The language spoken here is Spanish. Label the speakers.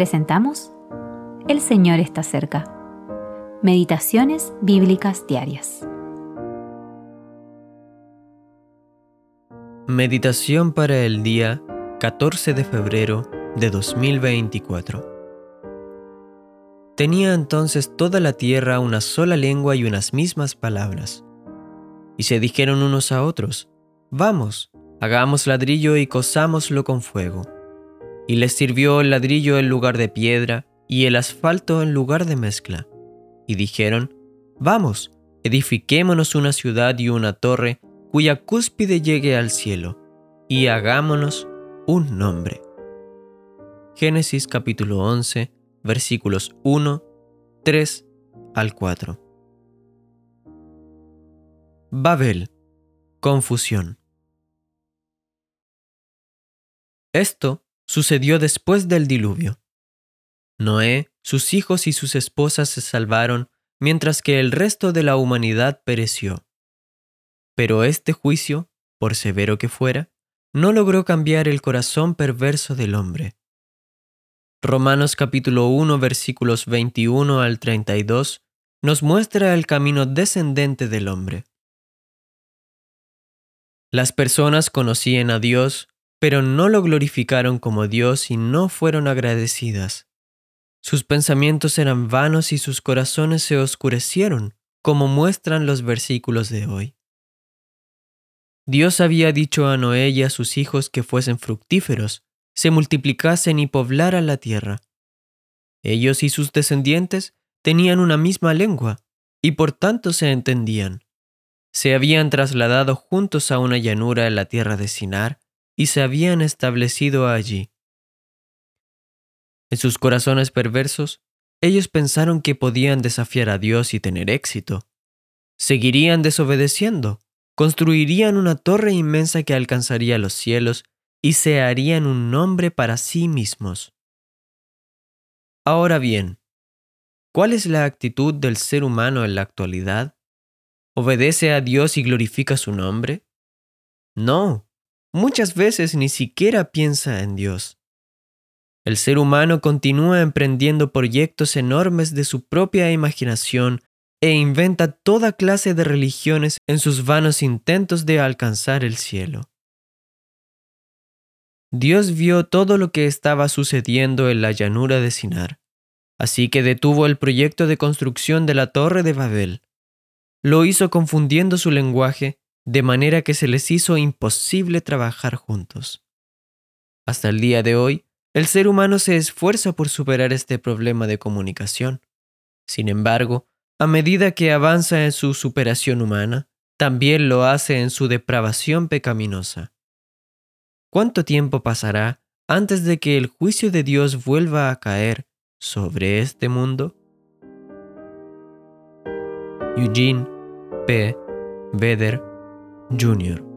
Speaker 1: presentamos El Señor está cerca. Meditaciones Bíblicas Diarias.
Speaker 2: Meditación para el día 14 de febrero de 2024. Tenía entonces toda la tierra una sola lengua y unas mismas palabras. Y se dijeron unos a otros, Vamos, hagamos ladrillo y cosámoslo con fuego. Y les sirvió el ladrillo en lugar de piedra y el asfalto en lugar de mezcla. Y dijeron, Vamos, edifiquémonos una ciudad y una torre cuya cúspide llegue al cielo, y hagámonos un nombre. Génesis capítulo 11, versículos 1, 3 al 4. Babel. Confusión. Esto sucedió después del diluvio. Noé, sus hijos y sus esposas se salvaron, mientras que el resto de la humanidad pereció. Pero este juicio, por severo que fuera, no logró cambiar el corazón perverso del hombre. Romanos capítulo 1 versículos 21 al 32 nos muestra el camino descendente del hombre. Las personas conocían a Dios pero no lo glorificaron como Dios y no fueron agradecidas. Sus pensamientos eran vanos y sus corazones se oscurecieron, como muestran los versículos de hoy. Dios había dicho a Noé y a sus hijos que fuesen fructíferos, se multiplicasen y poblaran la tierra. Ellos y sus descendientes tenían una misma lengua, y por tanto se entendían. Se habían trasladado juntos a una llanura en la tierra de Sinar, y se habían establecido allí. En sus corazones perversos, ellos pensaron que podían desafiar a Dios y tener éxito. Seguirían desobedeciendo, construirían una torre inmensa que alcanzaría los cielos y se harían un nombre para sí mismos. Ahora bien, ¿cuál es la actitud del ser humano en la actualidad? ¿Obedece a Dios y glorifica su nombre? No, muchas veces ni siquiera piensa en Dios. El ser humano continúa emprendiendo proyectos enormes de su propia imaginación e inventa toda clase de religiones en sus vanos intentos de alcanzar el cielo. Dios vio todo lo que estaba sucediendo en la llanura de Sinar, así que detuvo el proyecto de construcción de la torre de Babel. Lo hizo confundiendo su lenguaje de manera que se les hizo imposible trabajar juntos. Hasta el día de hoy, el ser humano se esfuerza por superar este problema de comunicación. Sin embargo, a medida que avanza en su superación humana, también lo hace en su depravación pecaminosa. ¿Cuánto tiempo pasará antes de que el juicio de Dios vuelva a caer sobre este mundo? Eugene P. Vedder Jr.